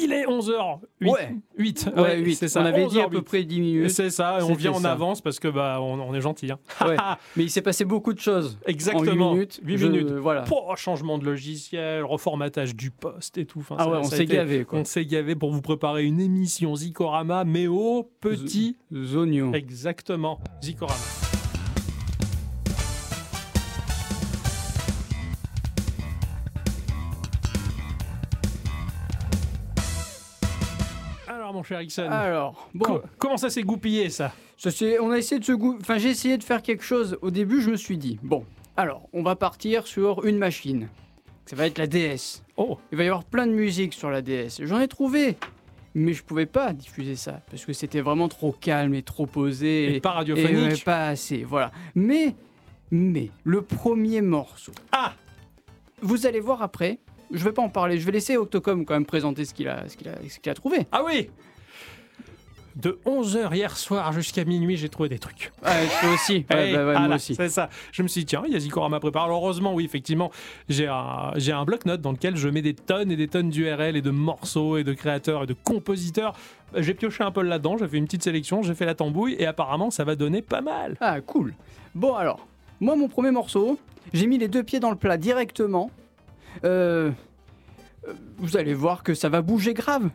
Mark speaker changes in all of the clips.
Speaker 1: Il est 11h08.
Speaker 2: Ouais.
Speaker 1: 8.
Speaker 2: Ouais, 8.
Speaker 1: c'est ça.
Speaker 2: On avait dit à
Speaker 1: 11h08.
Speaker 2: peu près 10 minutes.
Speaker 1: C'est ça, et on vient en avance parce que bah on, on est gentil. hein.
Speaker 2: Ouais. Mais il s'est passé beaucoup de choses.
Speaker 1: Exactement.
Speaker 2: En 8 minutes.
Speaker 1: Huit
Speaker 2: Je-
Speaker 1: minutes.
Speaker 2: Voilà.
Speaker 1: Pouah, changement de logiciel, reformatage du poste et tout. Enfin,
Speaker 2: Ah
Speaker 1: ça-
Speaker 2: ouais, on s'est gavé quoi.
Speaker 1: On s'est gavé pour vous préparer une émission Zikorama, mais au petit.
Speaker 2: Zognon.
Speaker 1: Exactement, Zikorama. Mon cher Ixon,
Speaker 2: Alors, bon,
Speaker 1: co- comment ça s'est goupillé ça
Speaker 2: on a essayé de se gou- Enfin, j'ai essayé de faire quelque chose. Au début, je me suis dit, bon, alors, on va partir sur une machine. Ça va être la DS.
Speaker 1: Oh,
Speaker 2: Il va y avoir plein de musique sur la DS. J'en ai trouvé. Mais je pouvais pas diffuser ça parce que c'était vraiment trop calme et trop posé
Speaker 1: et pas
Speaker 2: et
Speaker 1: radiophonique.
Speaker 2: ouais, pas assez. Voilà. Mais, mais le premier morceau.
Speaker 1: Ah
Speaker 2: Vous allez voir après. Je vais pas en parler. Je vais laisser Octocom quand même présenter ce qu'il a, ce qu'il a, ce qu'il a trouvé.
Speaker 1: Ah oui De 11h hier soir jusqu'à minuit, j'ai trouvé des trucs.
Speaker 2: Ah, toi aussi. Ouais,
Speaker 1: Hey,
Speaker 2: bah ouais, moi aussi.
Speaker 1: C'est ça. Je me suis dit, tiens, il y a Zikorama préparé. Alors, heureusement, oui, effectivement, j'ai un, j'ai un bloc-notes dans lequel je mets des tonnes et des tonnes d'URL et de morceaux et de créateurs et de compositeurs. J'ai pioché un peu là-dedans, j'ai fait une petite sélection, j'ai fait la tambouille et apparemment, ça va donner pas mal.
Speaker 2: Ah, cool. Bon, alors, moi, mon premier morceau, j'ai mis les deux pieds dans le plat directement. Euh, euh, vous allez voir que ça va bouger grave.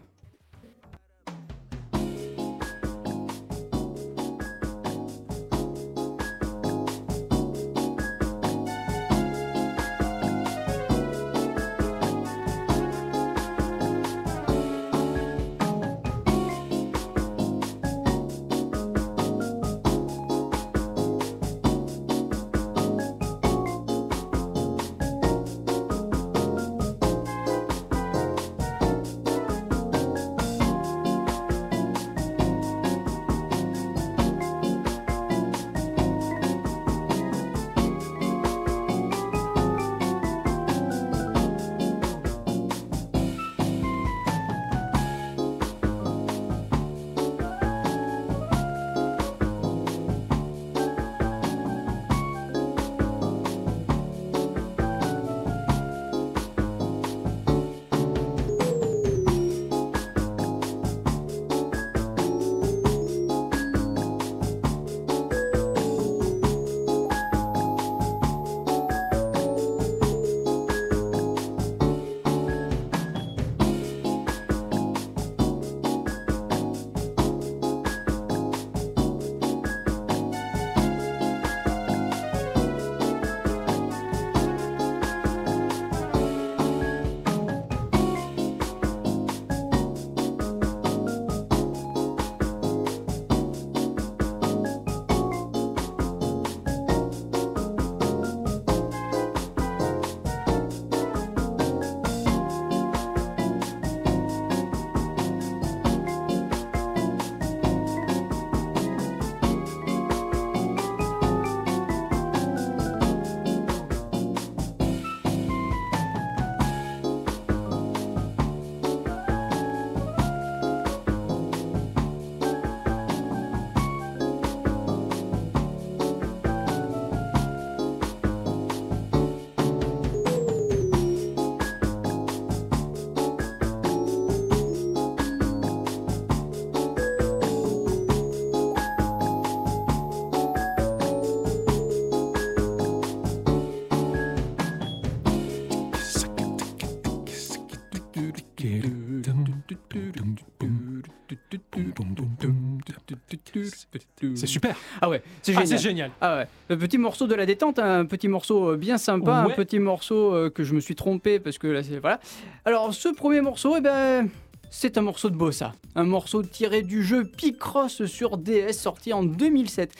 Speaker 1: C'est super.
Speaker 2: Ah ouais, c'est
Speaker 1: Ah,
Speaker 2: génial. Ah ouais, le petit morceau de la détente, un petit morceau euh, bien sympa,
Speaker 1: Ouais.
Speaker 2: un petit morceau euh, que je me suis trompé parce que là c'est voilà. Alors ce premier morceau, eh ben c'est un morceau de bossa, un morceau tiré du jeu Picross sur DS sorti en 2007.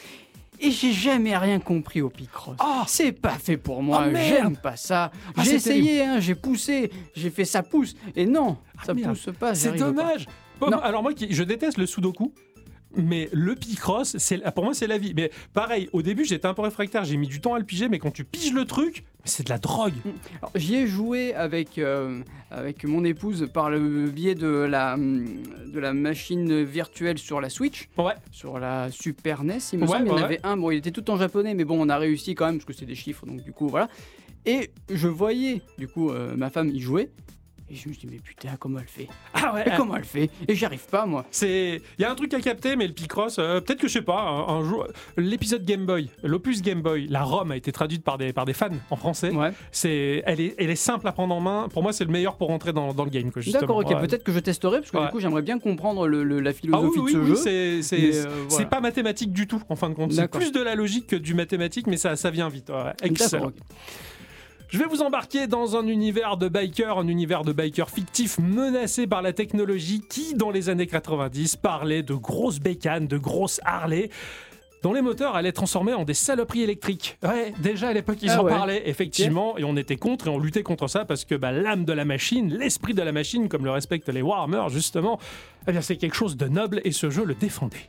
Speaker 2: Et j'ai jamais rien compris au Picross.
Speaker 1: Ah
Speaker 2: C'est pas fait pour moi,
Speaker 1: Oh,
Speaker 2: j'aime pas ça.
Speaker 1: Ah,
Speaker 2: j'ai essayé, hein, j'ai poussé, j'ai fait ça pousse. Et non, ça
Speaker 1: merde.
Speaker 2: pousse pas.
Speaker 1: C'est
Speaker 2: pas.
Speaker 1: dommage. Bon,
Speaker 2: Non.
Speaker 1: alors moi, je déteste le sudoku. Mais le Picross, c'est pour moi c'est la vie. Mais pareil, au début j'étais un peu réfractaire, j'ai mis du temps à le piger, mais quand tu piges le truc, c'est de la drogue.
Speaker 2: J'y ai joué avec, euh, avec mon épouse par le biais de la, hum, de la machine virtuelle sur la Switch,
Speaker 1: Ouais.
Speaker 2: sur la Super NES, il me
Speaker 1: Ouais,
Speaker 2: semble. Il y en
Speaker 1: ouais,
Speaker 2: avait un, bon, il était tout en japonais, mais bon, on a réussi quand même, parce que c'est des chiffres, donc du coup, voilà. Et je voyais, du coup, euh, ma femme y jouer. Et je me dis, mais putain, comment elle fait
Speaker 1: Ah ouais.
Speaker 2: Et comment elle fait Et j'y arrive pas, moi.
Speaker 1: C'est, il y a un truc à capter, mais le Picross, euh, peut-être que je sais pas, un, un jour, l'épisode Game Boy, l'opus Game Boy, la ROM a été traduite par des par des fans en français.
Speaker 2: Ouais.
Speaker 1: C'est, elle est, elle est simple à prendre en main. Pour moi, c'est le meilleur pour rentrer dans, dans le game.
Speaker 2: D'accord, ok.
Speaker 1: Ouais.
Speaker 2: Peut-être que je testerai, parce que
Speaker 1: Ouais.
Speaker 2: du coup, j'aimerais bien comprendre le- le- la
Speaker 1: Ah oui,
Speaker 2: philosophie
Speaker 1: oui,
Speaker 2: de ce
Speaker 1: oui,
Speaker 2: jeu.
Speaker 1: c'est,
Speaker 2: euh,
Speaker 1: c'est
Speaker 2: voilà.
Speaker 1: pas mathématique du tout, en fin de compte. C'est plus de la logique que du mathématique, mais ça, ça vient vite. Excellent. Je vais vous embarquer dans un univers de bikers, un univers de bikers fictifs menacé par la technologie qui, dans les années 90, parlait de grosses bécanes, de grosses Harley dont les moteurs allaient transformer en des saloperies électriques. Ouais, déjà à l'époque ils
Speaker 2: Ah
Speaker 1: en
Speaker 2: ouais.
Speaker 1: parlaient effectivement et on était contre et on luttait contre ça parce que bah, l'âme de la machine, l'esprit de la machine, comme le respectent les Warhammer justement, eh bien c'est quelque chose de noble et ce jeu le défendait.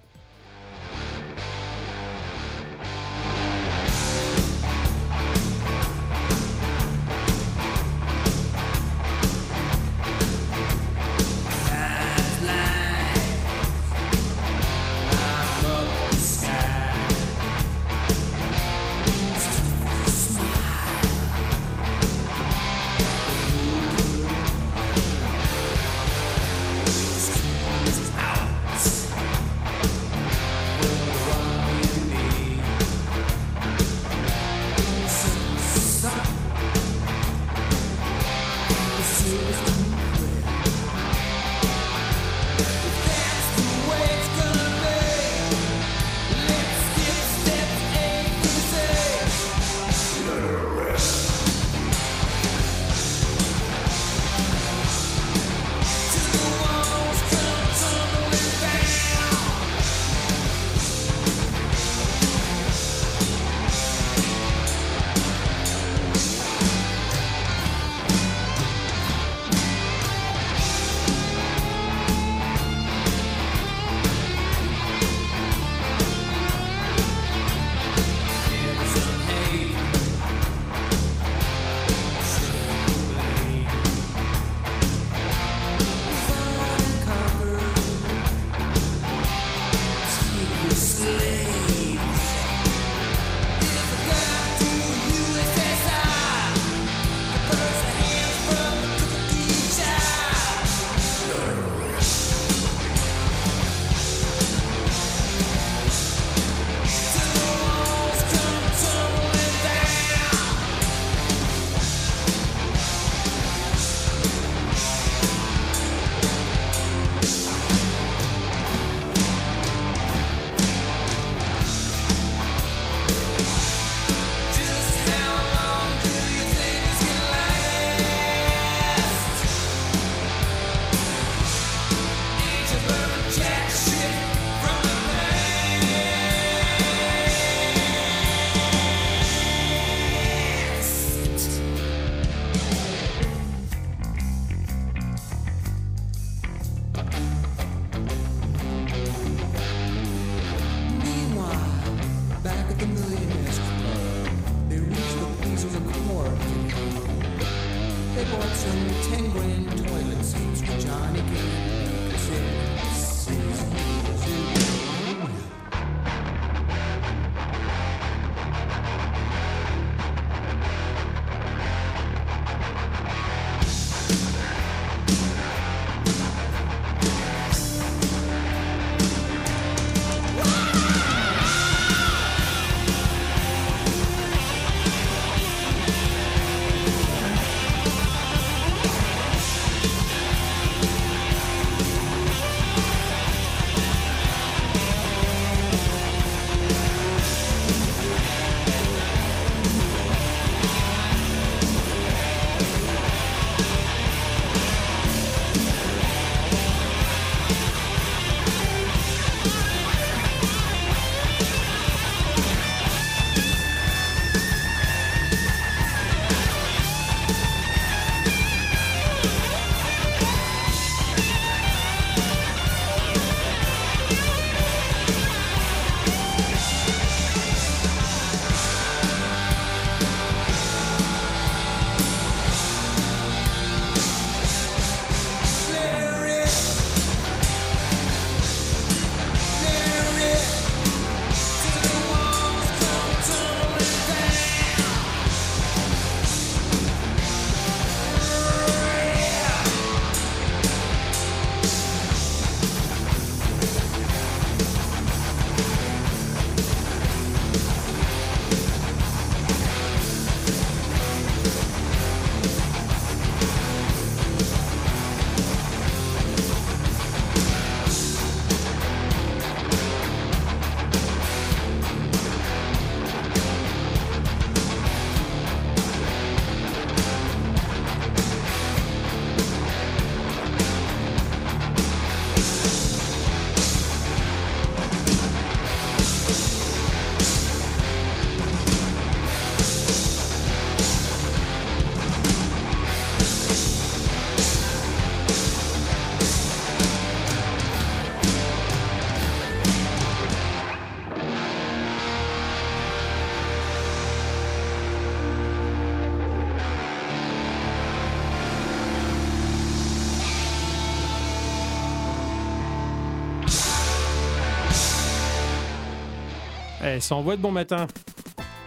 Speaker 1: Eh, ça envoie de bon matin.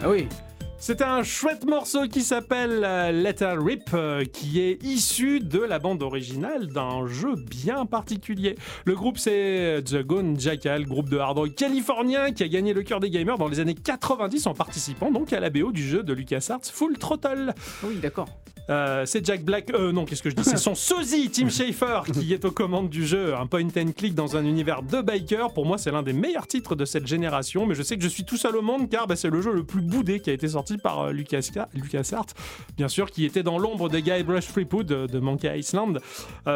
Speaker 2: Ah oui.
Speaker 1: C'est un chouette morceau qui s'appelle euh, Let Her Rip, euh, qui est issu de la bande originale d'un jeu bien particulier. Le groupe c'est The Gone Jackal, groupe de hard rock californien qui a gagné le cœur des gamers dans les années 90 en participant donc à la BO du jeu de LucasArts Full Throttle.
Speaker 2: Ah Oui, d'accord.
Speaker 1: Euh, c'est Jack Black, euh, non, qu'est-ce que je dis C'est son sosie, Tim Schafer, qui est aux commandes du jeu. Un point and click dans un univers de bikers. Pour moi, c'est l'un des meilleurs titres de cette génération, mais je sais que je suis tout seul au monde car bah, c'est le jeu le plus boudé qui a été sorti par euh, Lucas, LucasArts, bien sûr, qui était dans l'ombre de Guybrush Threepwood de, de Monkey Island.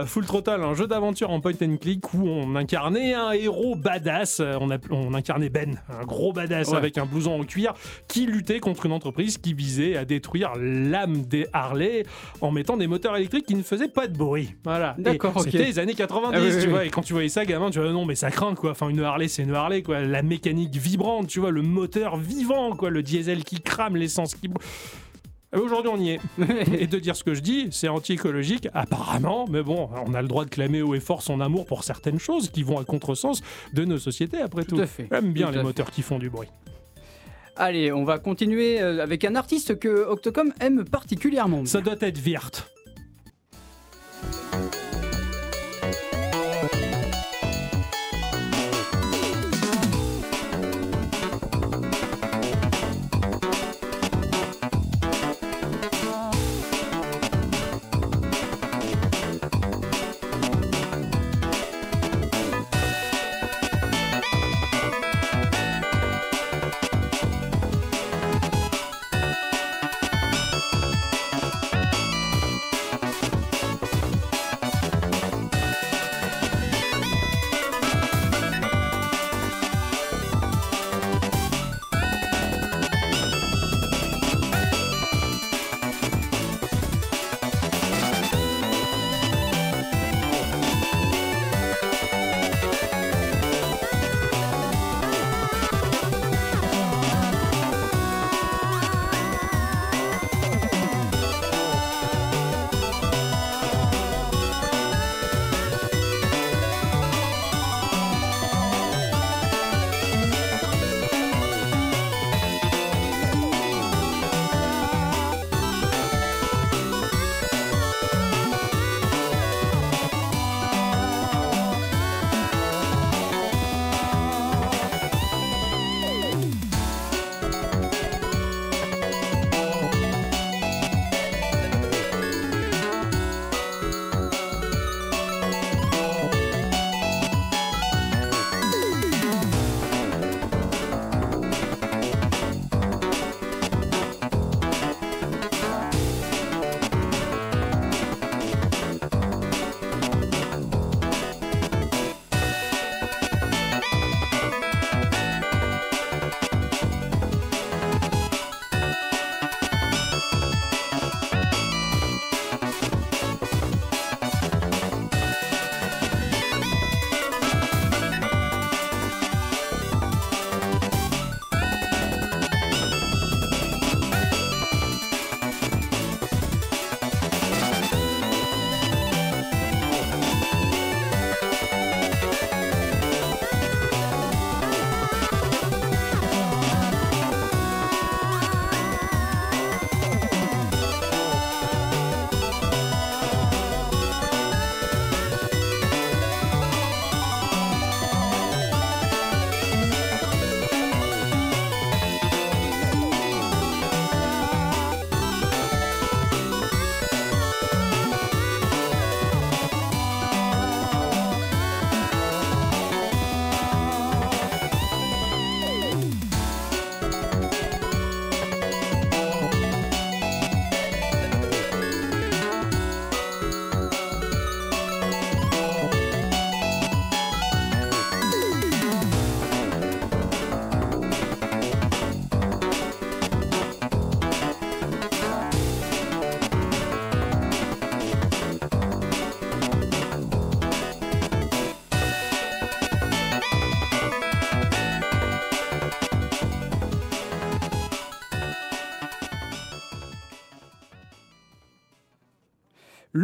Speaker 1: Full Throttle, un jeu d'aventure en point and click où on incarnait un héros badass. On, a- on incarnait Ben, un gros badass
Speaker 2: Ouais.
Speaker 1: avec un blouson en cuir qui luttait contre une entreprise qui visait à détruire l'âme des Harley en mettant des moteurs électriques qui ne faisaient pas de bruit. Voilà.
Speaker 2: D'accord.
Speaker 1: C'était les années 90,
Speaker 2: Ah oui,
Speaker 1: tu vois.
Speaker 2: oui.
Speaker 1: Et quand tu voyais ça, gamin, tu vois, non, mais ça craint, quoi. Enfin, une Harley, c'est une Harley, quoi. La mécanique vibrante, tu vois, le moteur vivant, quoi. Le diesel qui crame, l'essence qui. Et Aujourd'hui, on y est. Et de dire ce que je dis, c'est anti-écologique, apparemment, mais bon, on a le droit de clamer haut et fort son amour pour certaines choses qui vont à contresens de nos sociétés, après tout.
Speaker 2: Tout à fait.
Speaker 1: J'aime bien
Speaker 2: Tout
Speaker 1: les
Speaker 2: fait.
Speaker 1: moteurs qui font du bruit.
Speaker 2: Allez, on va continuer euh, avec un artiste que Octocom aime particulièrement.
Speaker 1: Ça doit être Virt.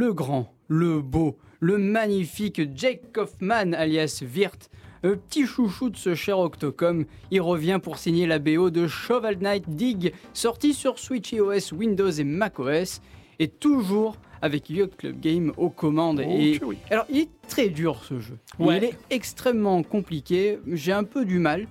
Speaker 1: Le grand, le beau, le magnifique Jake Kaufman alias Wirt.
Speaker 2: Euh, petit chouchou de ce cher Octocom, il revient pour signer la BO de Shovel Knight Dig, sorti sur Switch OS, Windows et macOS, et toujours avec Yacht Club Game aux commandes. et
Speaker 1: Ok, oui.
Speaker 2: alors, il est très dur ce jeu.
Speaker 1: Ouais.
Speaker 2: Il est extrêmement compliqué. J'ai un peu du mal,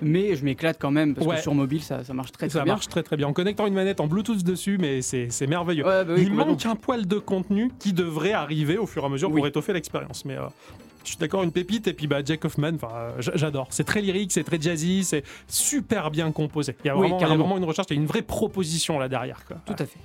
Speaker 2: mais je m'éclate quand même parce
Speaker 1: Ouais.
Speaker 2: que sur mobile, ça, ça marche très très
Speaker 1: Ça
Speaker 2: bien.
Speaker 1: marche très très bien. En connectant une manette en Bluetooth dessus, mais c'est merveilleux.
Speaker 2: Ouais, bah oui,
Speaker 1: Il manque un poil de contenu qui devrait arriver au fur et à mesure
Speaker 2: Oui.
Speaker 1: pour étoffer l'expérience. Mais euh, je suis d'accord, une pépite. Et puis bah, Jack Hoffman, enfin, euh, j'adore. C'est très lyrique, c'est très jazzy, c'est super bien composé. Il y a
Speaker 2: Oui,
Speaker 1: vraiment, il y a
Speaker 2: carrément.
Speaker 1: vraiment une recherche, il y a une vraie proposition là derrière. Quoi.
Speaker 2: Tout à fait.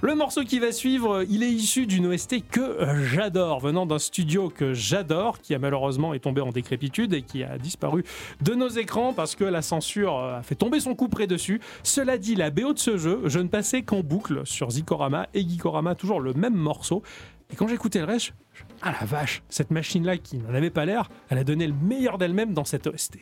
Speaker 1: Le morceau qui va suivre, il est issu d'une OST que j'adore, venant d'un studio que j'adore, qui a malheureusement est tombé en décrépitude et qui a disparu de nos écrans parce que la censure a fait tomber son coup près dessus. Cela dit, la BO de ce jeu, je ne passais qu'en boucle sur Zikorama et Gikorama, toujours le même morceau. Et quand j'écoutais le reste, je- ah la vache, cette machine-là qui n'en avait pas l'air, elle a donné le meilleur d'elle-même dans cette OST.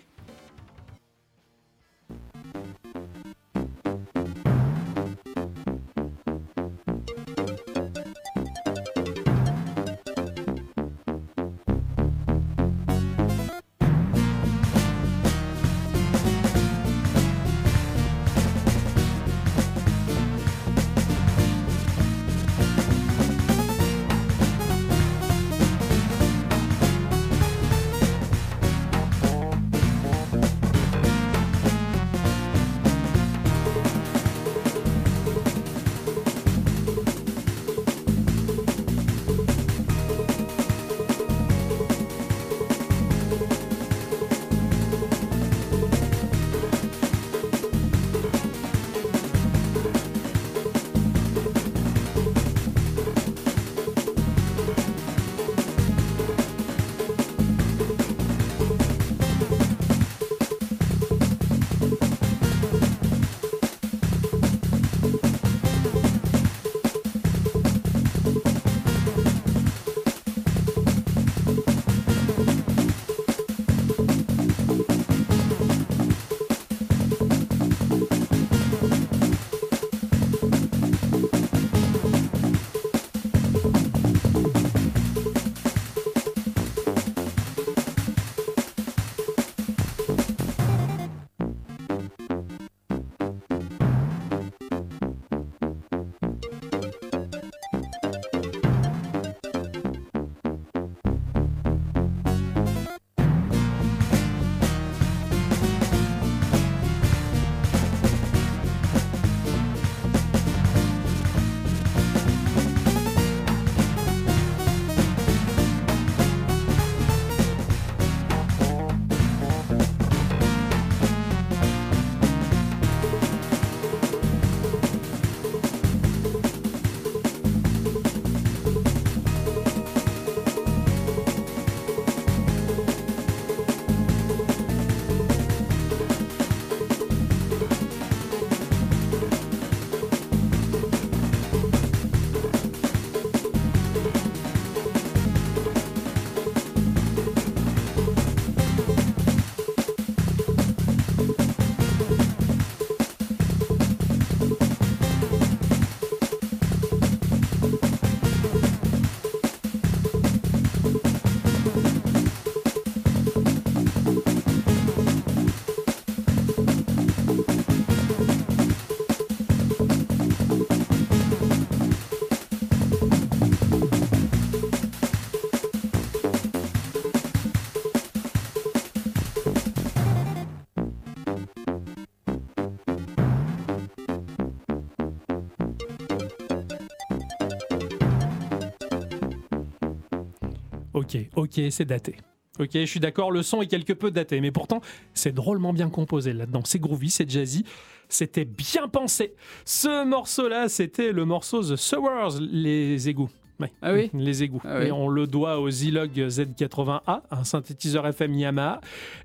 Speaker 1: Ok, ok, c'est daté. Ok, je suis d'accord, le son est quelque peu daté, mais pourtant, c'est drôlement bien composé là-dedans. C'est groovy, c'est jazzy, c'était bien pensé. Ce morceau-là, c'était le morceau The Sewers, les égouts. Ouais,
Speaker 2: Ah oui
Speaker 1: Les égouts.
Speaker 2: Ah oui.
Speaker 1: Et on le doit au Zilog Z80A, un synthétiseur FM Yamaha,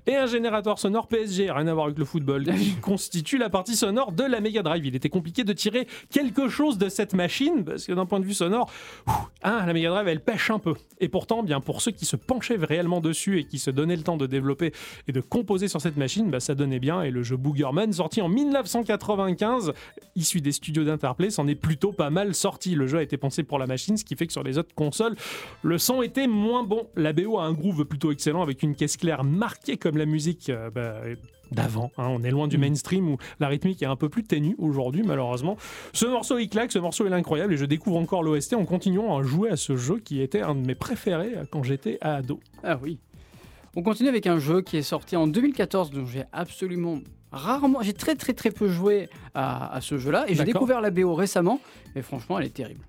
Speaker 1: et un générateur sonore PSG, rien à voir avec le football, qui constitue la partie sonore de la Mega Drive. Il était compliqué de tirer quelque chose de cette machine, parce que d'un point de vue sonore, ouf, hein, la Mega Drive, elle pêche un peu. Et pourtant, bien pour ceux qui se penchaient réellement dessus et qui se donnaient le temps de développer et de composer sur cette machine, bah, ça donnait bien. Et le jeu Boogerman, sorti en 1995, issu des studios d'Interplay, s'en est plutôt pas mal sorti. Le jeu a été pensé pour la machine, ce qui fait fait que sur les autres consoles, le son était moins bon. La BO a un groove plutôt excellent avec une caisse claire marquée comme la musique euh, bah, d'avant. hein. On est loin du
Speaker 2: Mm.
Speaker 1: mainstream où la rythmique est un peu plus ténue aujourd'hui, malheureusement. Ce morceau, il claque, ce morceau, est incroyable et je découvre encore l'OST en continuant à jouer à ce jeu qui était un de mes préférés euh, quand j'étais ado.
Speaker 2: Ah oui. On continue avec un jeu qui est sorti en 2014, dont j'ai absolument rarement, j'ai très très très peu joué à, à ce jeu-là, et j'ai découvert la BO récemment, et franchement, elle est terrible.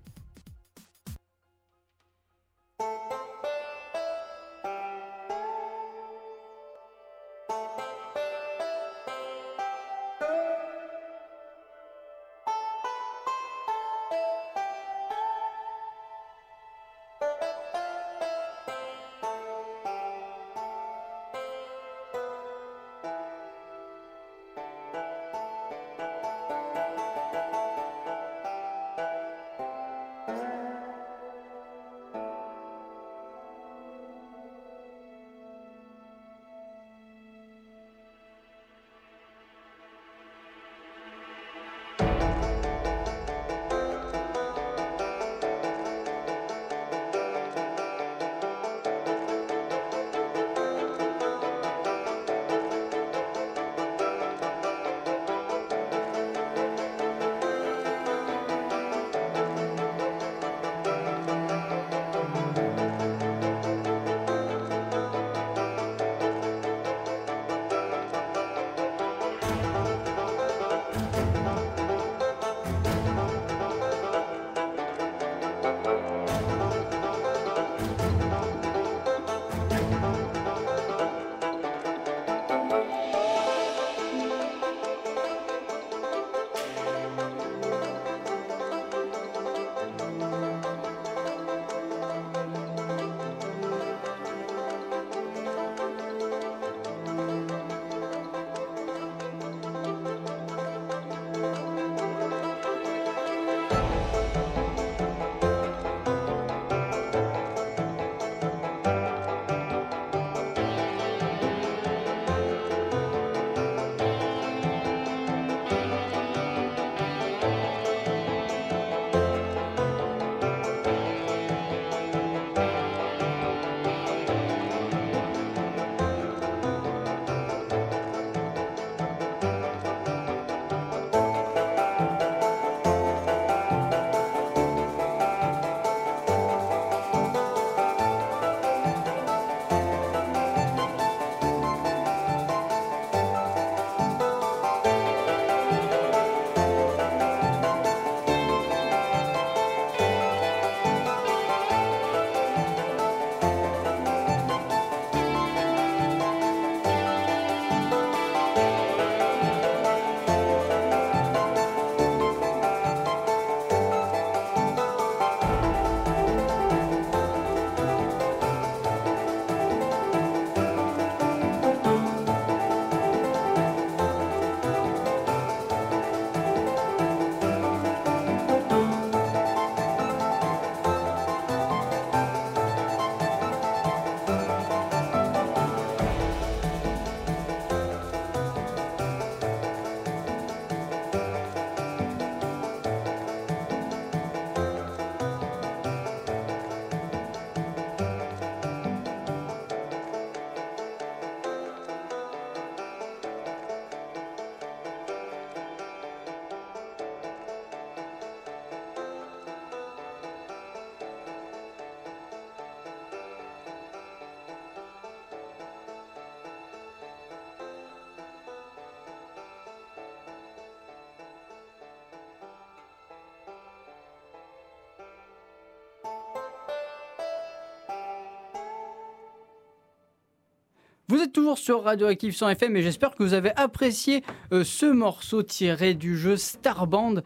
Speaker 2: Vous êtes toujours sur Radioactive 100 FM et j'espère que vous avez apprécié euh, ce morceau tiré du jeu Starband.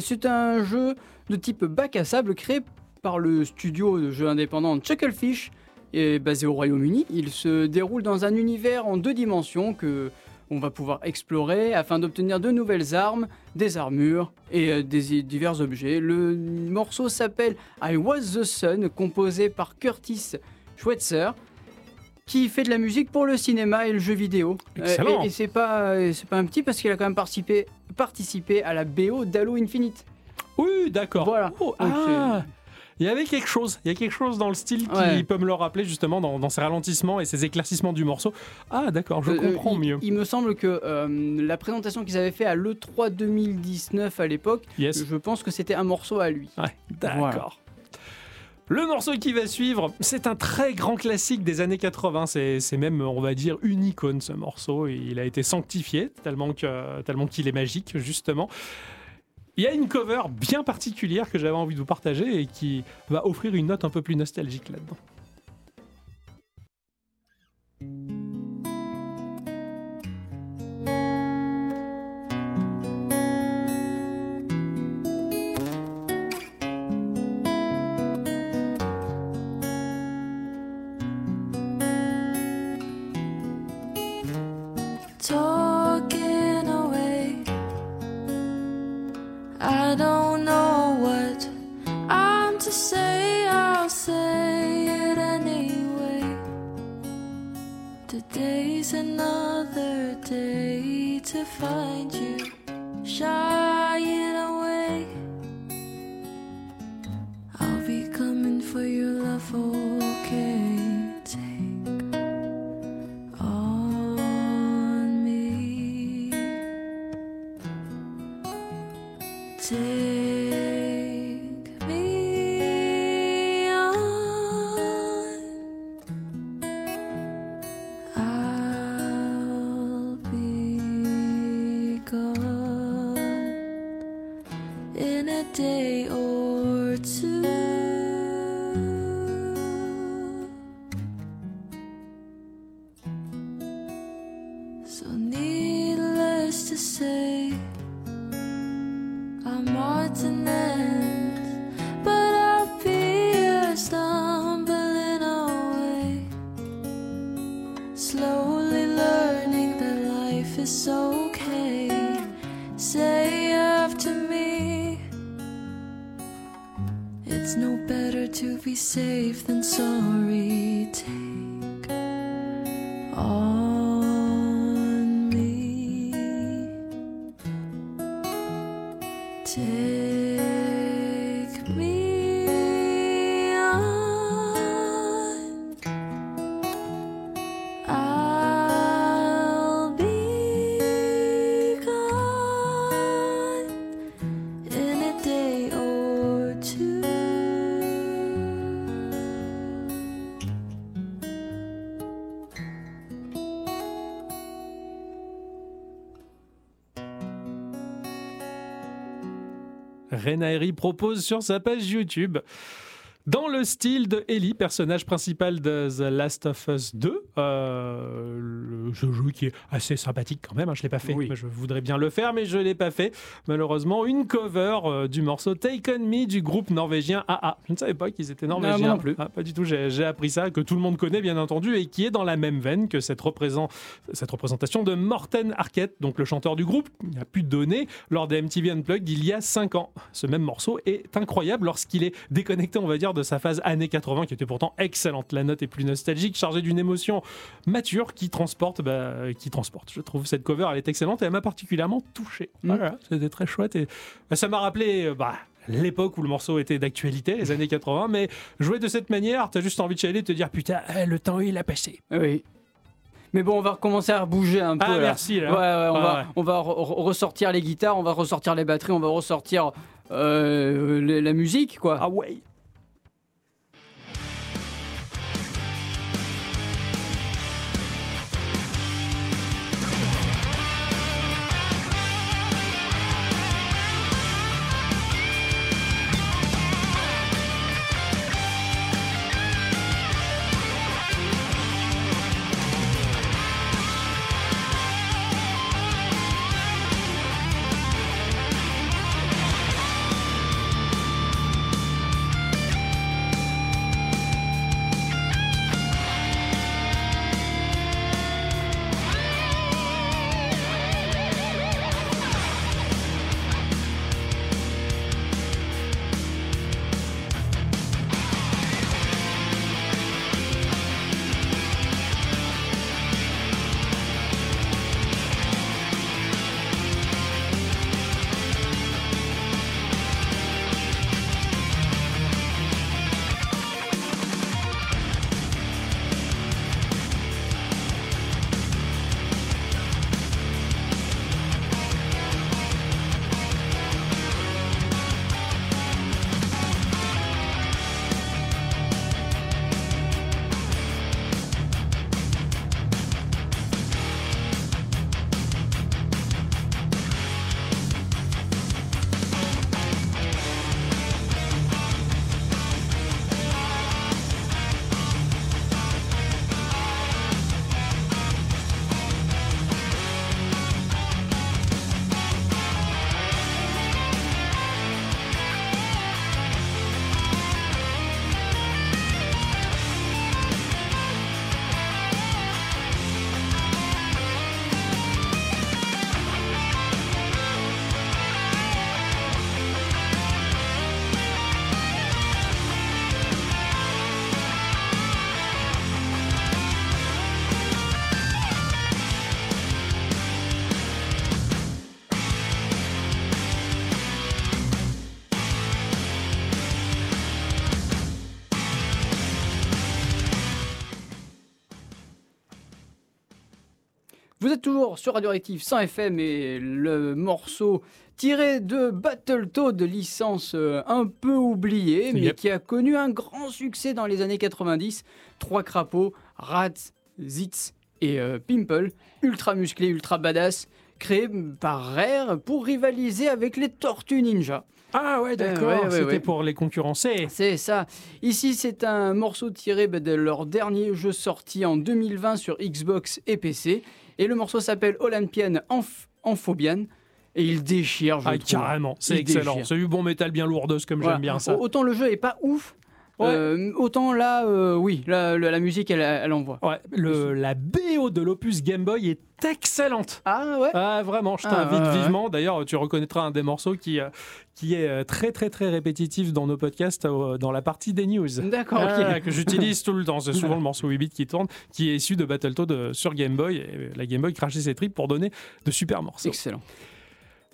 Speaker 2: C'est un jeu de type bac à sable créé par le studio de jeux indépendant Chucklefish et basé au Royaume-Uni. Il se déroule dans un univers en deux dimensions que on va pouvoir explorer afin d'obtenir de nouvelles armes, des armures et euh, des divers objets. Le morceau s'appelle I Was the Sun, composé par Curtis Schweitzer qui fait de la musique pour le cinéma et le jeu vidéo. Euh,
Speaker 1: Excellent.
Speaker 2: et et c'est pas, euh, c'est pas un petit parce qu'il a quand même participé, participé à la BO d'Halo Infinite.
Speaker 1: Oui, d'accord.
Speaker 2: Voilà.
Speaker 1: Oh, ah, il y avait quelque chose. Il y a quelque chose dans le style qui
Speaker 2: Ouais.
Speaker 1: peut me le rappeler justement dans, dans ces ralentissements et ces éclaircissements du morceau. Ah d'accord, je
Speaker 2: Euh,
Speaker 1: comprends
Speaker 2: il,
Speaker 1: mieux.
Speaker 2: Il me semble que euh, la présentation qu'ils avaient fait à l'E3 2019 à l'époque,
Speaker 1: Yes.
Speaker 2: je pense que c'était un morceau à lui.
Speaker 1: Ouais, d'accord. Le morceau qui va suivre, c'est un très grand classique des années 80. C'est même, on va dire, une icône ce morceau. Il a été sanctifié tellement qu'il est magique, justement. Il y a une cover bien particulière que j'avais envie de vous partager et qui va offrir une note un peu plus nostalgique là-dedans.
Speaker 3: Slowly learning that life is okay. Say after me, it's no better to be safe than sorry. Take
Speaker 1: Renaeri propose sur sa page YouTube. Dans le style de Ellie, personnage principal de The Last of Us 2, euh, le- ce jeu qui est assez sympathique quand même, hein, je ne l'ai pas fait,
Speaker 2: Oui.
Speaker 1: je voudrais bien le faire, mais je ne l'ai pas fait. Malheureusement, une cover euh, du morceau Take On Me du groupe norvégien AA. Je ne savais pas qu'ils étaient norvégiens.
Speaker 2: moi non plus.
Speaker 1: Ah, pas du tout, j'ai appris ça, que tout le monde connaît bien entendu, et qui est dans la même veine que cette, représent- cette représentation de Morten Arquette, donc le chanteur du groupe, qui a pu donner lors des MTV Unplugged il y a 5 ans. Ce même morceau est incroyable lorsqu'il est déconnecté, on va dire, de sa phase années 80, qui était pourtant excellente. La note est plus nostalgique, chargée d'une émotion mature qui transporte, bah, qui transporte. Je trouve cette cover, elle est excellente et elle m'a particulièrement touché.
Speaker 2: Mm.
Speaker 1: Voilà, c'était très chouette et bah, ça m'a rappelé. euh, Bah, L'époque où le morceau était d'actualité, les années 80, mais jouer de cette manière, t'as juste envie de chialer et de te dire putain, le temps il a passé.
Speaker 2: Oui. Mais bon, on va recommencer à bouger un peu.
Speaker 1: Ah,
Speaker 2: là.
Speaker 1: merci, là.
Speaker 2: Ouais, ouais, on, va,
Speaker 1: ouais.
Speaker 2: on va re- re- ressortir les guitares, on va ressortir les batteries, on va ressortir euh, la musique, quoi.
Speaker 1: Ah ouais.
Speaker 2: Êtes toujours sur Radioactive 100 FM et le morceau tiré de Battletoad, licence euh, un peu oubliée, mais
Speaker 1: Yep.
Speaker 2: qui a connu un grand succès dans les années 90. Trois crapauds, Rats, Zitz et euh, Pimple, ultra musclés, ultra badass, créés par Rare pour rivaliser avec les Tortues Ninja.
Speaker 1: Ah ouais, d'accord.
Speaker 2: ouais, ouais,
Speaker 1: C'était
Speaker 2: ouais.
Speaker 1: pour les concurrencer.
Speaker 2: C'est ça. Ici, c'est un morceau tiré bah, de leur dernier jeu sorti en 2020 sur Xbox et PC. Et le morceau s'appelle Olympian Amph- Amphobian. Et il déchire, je
Speaker 1: Ah, carrément, c'est excellent. C'est du bon métal bien lourdos comme
Speaker 2: Voilà.
Speaker 1: j'aime bien ça.
Speaker 2: Autant le jeu est pas ouf,
Speaker 1: Ouais.
Speaker 2: euh, autant là, euh, oui, la, la- la musique, elle, elle envoie.
Speaker 1: Ouais, le, la BO de l'opus Game Boy est excellente.
Speaker 2: Ah ouais
Speaker 1: Ah, vraiment, je
Speaker 2: Ah,
Speaker 1: t'invite
Speaker 2: ouais.
Speaker 1: vivement. D'ailleurs, tu reconnaîtras un des morceaux qui, euh, qui est très, très, très répétitif dans nos podcasts, dans la partie des news.
Speaker 2: D'accord,
Speaker 1: Ah, que j'utilise tout le temps. C'est souvent le morceau 8 bits qui tourne, qui est issu de Battletoad sur Game Boy. Et la Game Boy crachait ses tripes pour donner de super morceaux.
Speaker 2: Excellent.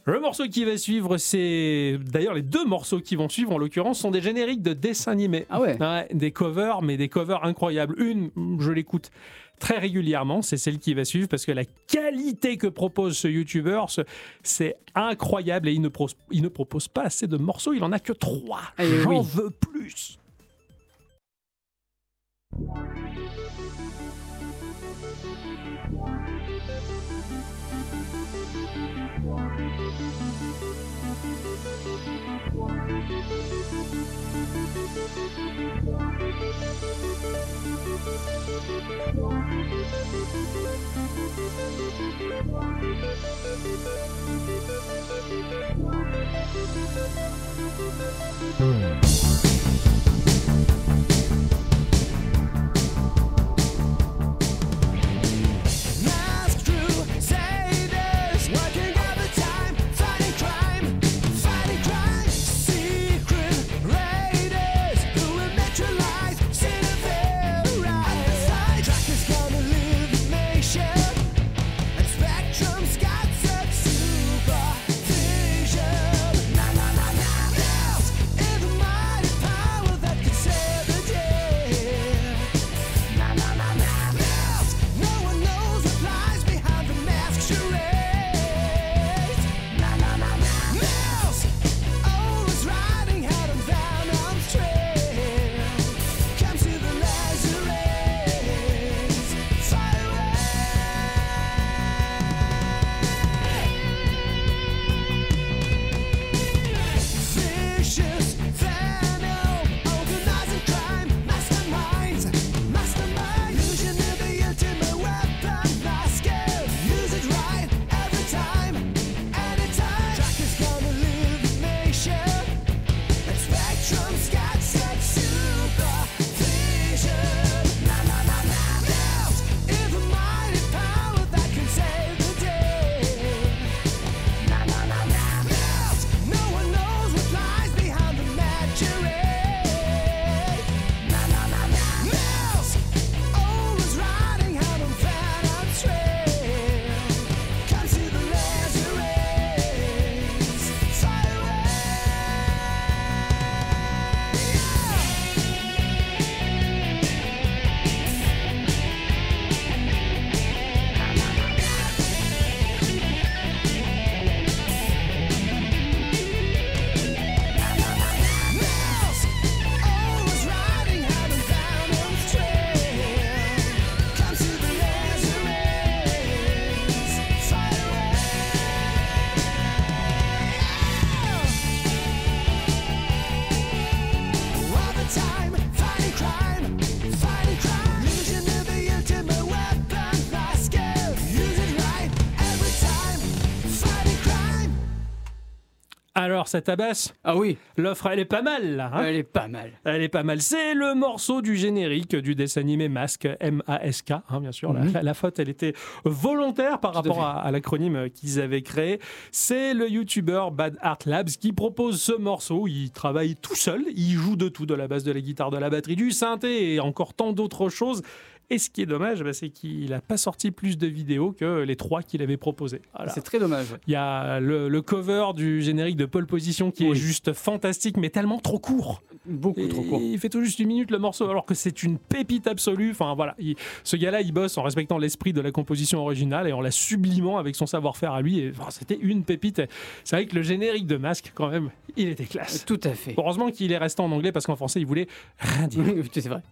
Speaker 1: Le morceau qui va suivre, c'est. D'ailleurs, les deux morceaux qui vont suivre, en l'occurrence, sont des génériques de dessins animés.
Speaker 2: Ah ouais
Speaker 1: Ouais, des covers, mais des covers incroyables. Une, je l'écoute très régulièrement, c'est celle qui va suivre parce que la qualité que propose ce YouTuber, ce- c'est incroyable et il ne, pro- il ne propose pas assez de morceaux, il en a que trois.
Speaker 2: Eh
Speaker 1: J'en
Speaker 2: oui.
Speaker 1: veux plus.
Speaker 4: Hmm.
Speaker 1: Alors, ça tabasse
Speaker 2: Ah oui,
Speaker 1: L'offre, elle est pas mal, là. hein
Speaker 2: elle est pas mal.
Speaker 1: Elle est pas mal. C'est le morceau du générique du dessin animé Mask, M-A-S-K, hein, bien sûr. La-
Speaker 2: Mhm.
Speaker 1: La, la faute, elle était volontaire par
Speaker 2: Tout
Speaker 1: rapport à, à l'acronyme qu'ils avaient créé. C'est le YouTuber Bad Art Labs qui propose ce morceau. Il travaille tout seul. Il joue de tout, de la basse, de la guitare, de la batterie, du synthé et encore tant d'autres choses. Et ce qui est dommage, bah, c'est qu'il n'a pas sorti plus de vidéos que les trois qu'il avait proposées. Voilà.
Speaker 2: C'est très dommage.
Speaker 1: Il y a le, le cover du générique de Pole Position qui est juste fantastique, mais tellement trop court.
Speaker 2: Beaucoup trop court.
Speaker 1: Il fait tout juste une minute le morceau, alors que c'est une pépite absolue. Enfin voilà, il- ce gars-là, il bosse en respectant l'esprit de la composition originale et en la sublimant avec son savoir-faire à lui. Et, enfin, C'était une pépite. C'est vrai que le générique de Masque, quand même, il était classe.
Speaker 2: Tout à fait.
Speaker 1: Heureusement qu'il est resté en anglais parce qu'en français, il voulait rien dire.
Speaker 2: c'est vrai.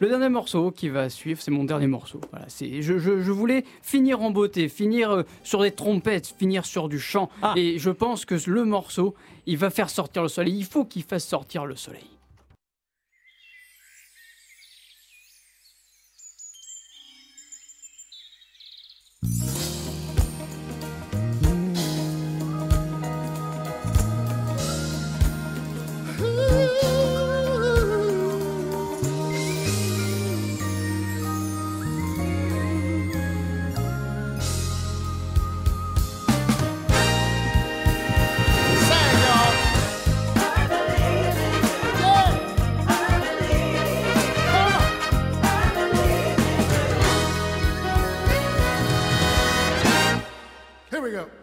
Speaker 2: Le dernier morceau qui va suivre, c'est mon dernier morceau. Voilà, c'est, je, je- je voulais finir en beauté, finir euh, sur des trompettes, finir sur du chant.
Speaker 1: Ah.
Speaker 2: Et je pense que le morceau, il va faire sortir le soleil. Il faut qu'il fasse sortir le soleil. we go.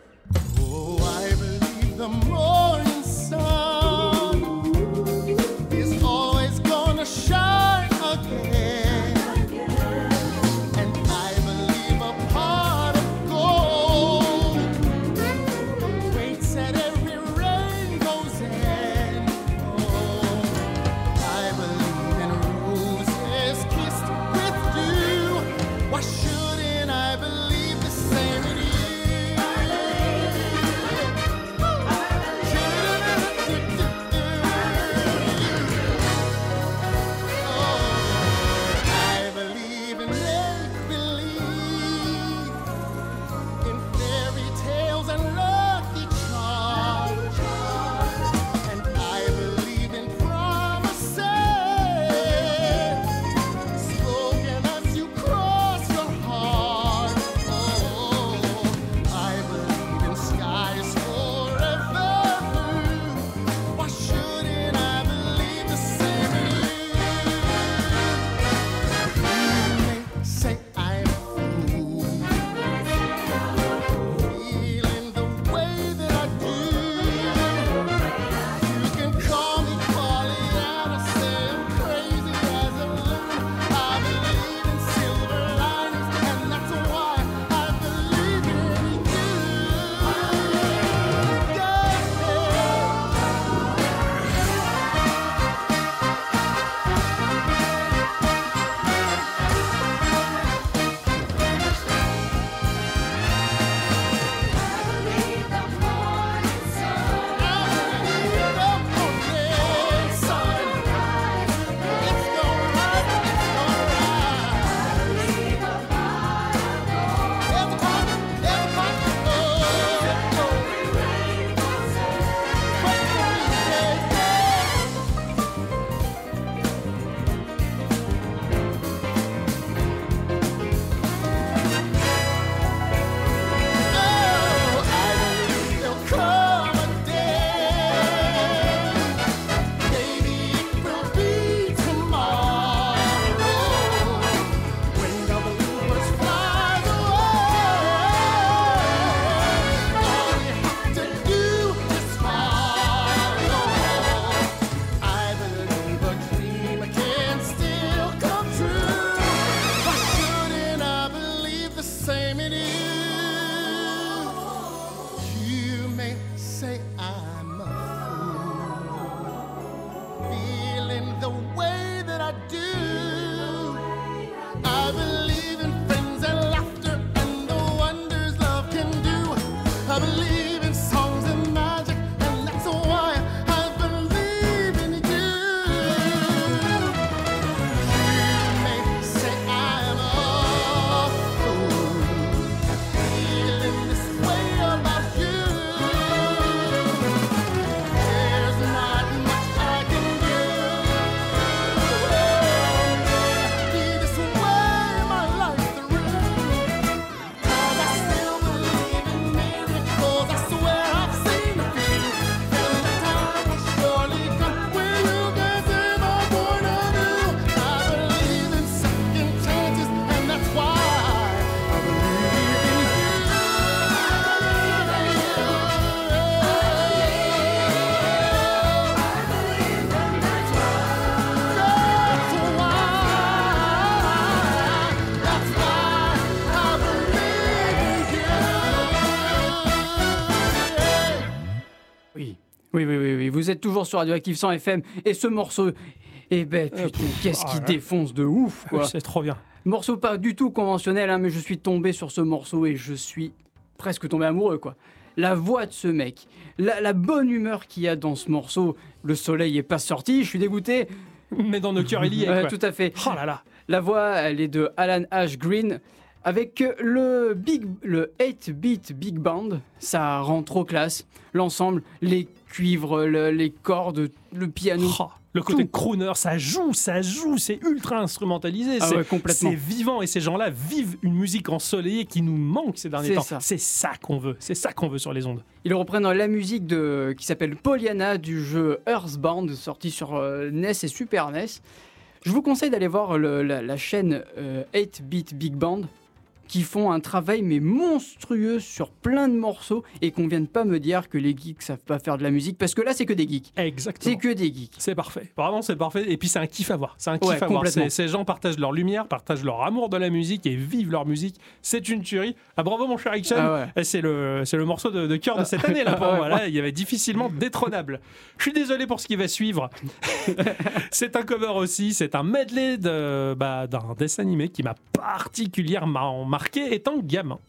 Speaker 2: Vous êtes toujours sur Radioactive 100 FM et ce morceau. Eh ben
Speaker 1: Euh,
Speaker 2: putain, qu'est-ce qui
Speaker 1: là.
Speaker 2: défonce de ouf, quoi.
Speaker 1: C'est trop bien.
Speaker 2: Morceau pas du tout conventionnel, hein, mais je suis tombé sur ce morceau et je suis presque tombé amoureux, quoi. La voix de ce mec, la, la bonne humeur qu'il y a dans ce morceau. Le soleil est pas sorti, je suis dégoûté.
Speaker 1: Mais dans nos cœurs, il y est.
Speaker 2: Ouais, tout à fait.
Speaker 1: Oh là là.
Speaker 2: La voix, elle est de Alan Ash Green. Avec le big, le 8-beat big band, ça rend trop classe. L'ensemble, les cuivres, le- les cordes, le piano.
Speaker 1: Oh, le côté
Speaker 2: Tout.
Speaker 1: crooner, ça joue, ça joue, c'est ultra instrumentalisé.
Speaker 2: Ah
Speaker 1: c'est
Speaker 2: ouais, complètement.
Speaker 1: c'est vivant et ces gens-là vivent une musique ensoleillée qui nous manque ces derniers
Speaker 2: C'est
Speaker 1: temps.
Speaker 2: ça.
Speaker 1: C'est ça qu'on veut, c'est ça qu'on veut sur les ondes.
Speaker 2: Ils reprennent la musique de, qui s'appelle Pollyanna du jeu Earthbound, sorti sur euh, NES et Super NES. Je vous conseille d'aller voir le- la, la chaîne euh, 8-Bit Big Band, qui font un travail mais monstrueux sur plein de morceaux et qu'on vienne pas me dire que les geeks savent pas faire de la musique, parce que là c'est que des geeks.
Speaker 1: Exactement.
Speaker 2: C'est que des geeks.
Speaker 1: C'est parfait. Vraiment, c'est parfait. Et puis, c'est un kiff à voir. C'est un kiff
Speaker 2: Ouais,
Speaker 1: à voir. Ces, gens partagent leur lumière, partagent leur amour de la musique et vivent leur musique. C'est une tuerie. Ah, bravo, mon cher Action.
Speaker 2: Ah ouais.
Speaker 1: C'est le, c'est le morceau de, de cœur de cette année, là, pour
Speaker 2: Ouais,
Speaker 1: moi. Là, il y avait difficilement détrônable. Je suis désolé pour ce qui va suivre. c'est un cover aussi. C'est un medley de, bah, d'un dessin animé qui m'a particulièrement marqué étant gamin.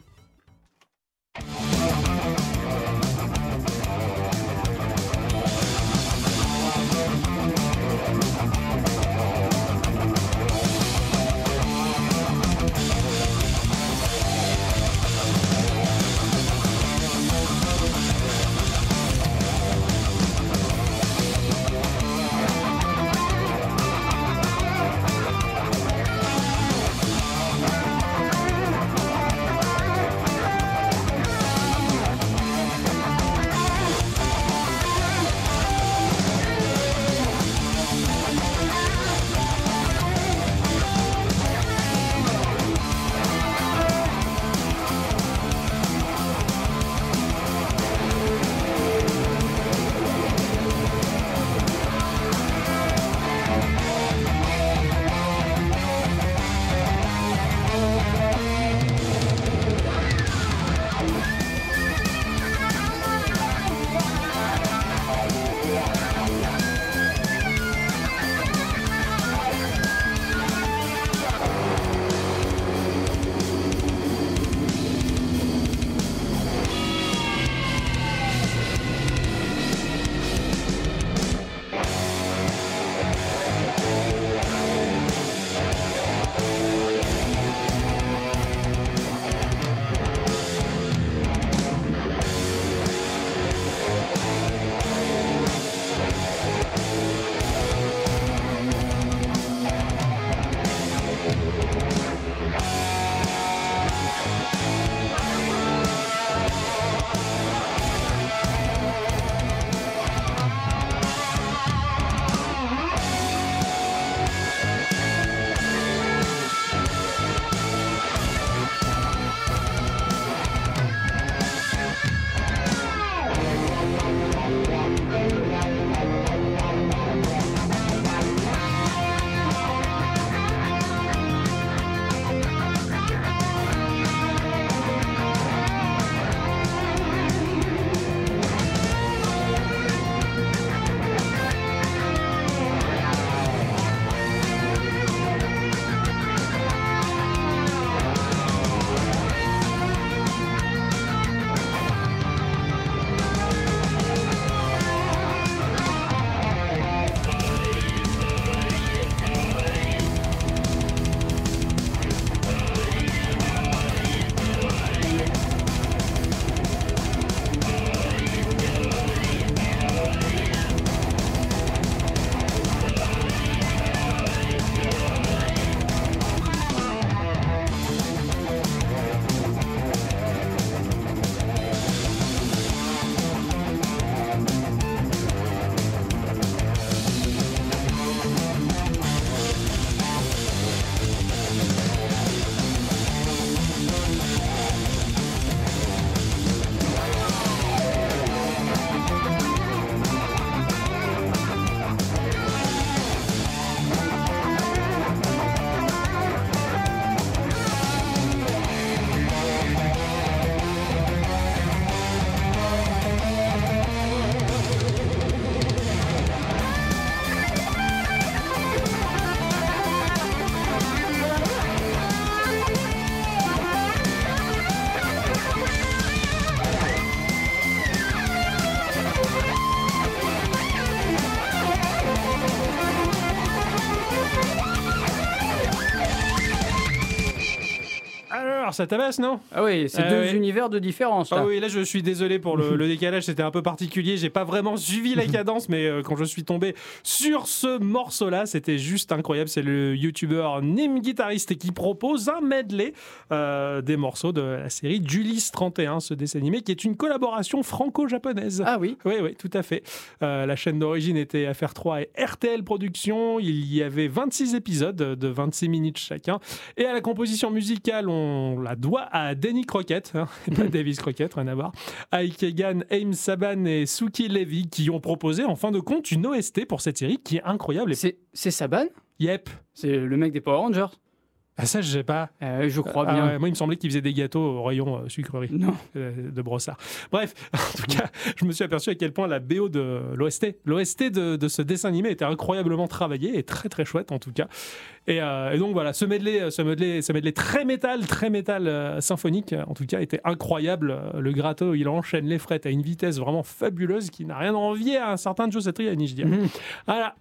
Speaker 1: Ça tabasse, non?
Speaker 2: Ah oui, c'est
Speaker 1: Ah
Speaker 2: deux univers de différence. Là.
Speaker 1: Ah oui, là je suis désolé pour le, le décalage, c'était un peu particulier. J'ai pas vraiment suivi la cadence, mais euh, quand je suis tombé sur ce morceau-là, c'était juste incroyable. C'est le youtubeur Nim Guitariste qui propose un medley euh, des morceaux de la série Julius 31, ce dessin animé, qui est une collaboration franco-japonaise.
Speaker 2: Ah oui.
Speaker 1: Oui, oui, tout à fait. Euh, la chaîne d'origine était FR3 et RTL Productions. Il y avait 26 épisodes de 26 minutes chacun. Et à la composition musicale, on la doit à Danny Crockett, hein, et pas Davis Crockett, rien à voir. Ike Egan, Aim Saban et Suki Levy qui ont proposé en fin de compte une OST pour cette série qui est incroyable. Et...
Speaker 2: C'est c'est Saban?
Speaker 1: Yep.
Speaker 2: C'est le mec des Power Rangers?
Speaker 1: Ah, ça, je sais pas.
Speaker 2: Euh, Je crois
Speaker 1: Ah
Speaker 2: bien.
Speaker 1: ouais, moi, il me semblait qu'il faisait des gâteaux au rayon euh, sucrerie.
Speaker 2: Non.
Speaker 1: euh, de brossard. Bref, en tout cas, je me suis aperçu à quel point la BO de l'OST, l'OST de, de ce dessin animé était incroyablement travaillé et très très chouette en tout cas. Et, et donc voilà, ce medley, ce medley, ce medley très métal, très métal symphonique, en tout cas, était incroyable. Le gratteau, il enchaîne les frettes à une vitesse vraiment fabuleuse qui n'a rien à envier à un certain Joe Satriani, je dirais.
Speaker 2: Mhm.
Speaker 1: Voilà.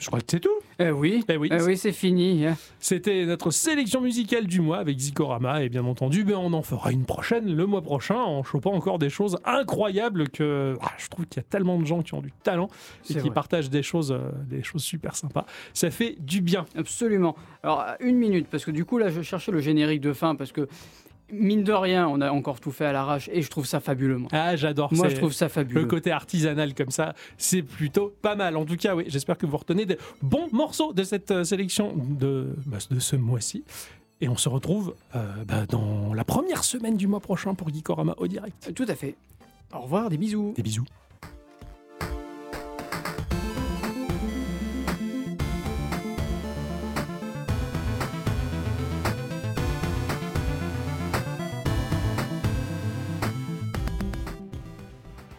Speaker 1: Je crois que c'est tout.
Speaker 2: Euh, oui.
Speaker 1: Eh oui,
Speaker 2: Euh, oui, c'est fini.
Speaker 1: c'était notre sélection musicale du mois avec Zikorama et bien entendu ben, on en fera une prochaine le mois prochain en chopant encore des choses incroyables que ah, je trouve qu'il y a tellement de gens qui ont du talent et qui
Speaker 2: vrai.
Speaker 1: partagent des choses, euh, des choses super sympas. Ça fait du bien.
Speaker 2: Absolument. Alors, une minute, parce que du coup, là, je cherchais le générique de fin, parce que, mine de rien, on a encore tout fait à l'arrache, et je trouve ça fabuleux. Moi,
Speaker 1: Ah j'adore.
Speaker 2: Moi, je trouve ça
Speaker 1: le
Speaker 2: fabuleux.
Speaker 1: côté artisanal comme ça, c'est plutôt pas mal. En tout cas, oui, j'espère que vous retenez des bons morceaux de cette euh, sélection de, bah, de ce mois-ci. Et on se retrouve euh, bah, dans la première semaine du mois prochain pour Geekorama au direct.
Speaker 2: Tout à fait. Au revoir, des bisous.
Speaker 1: Des bisous.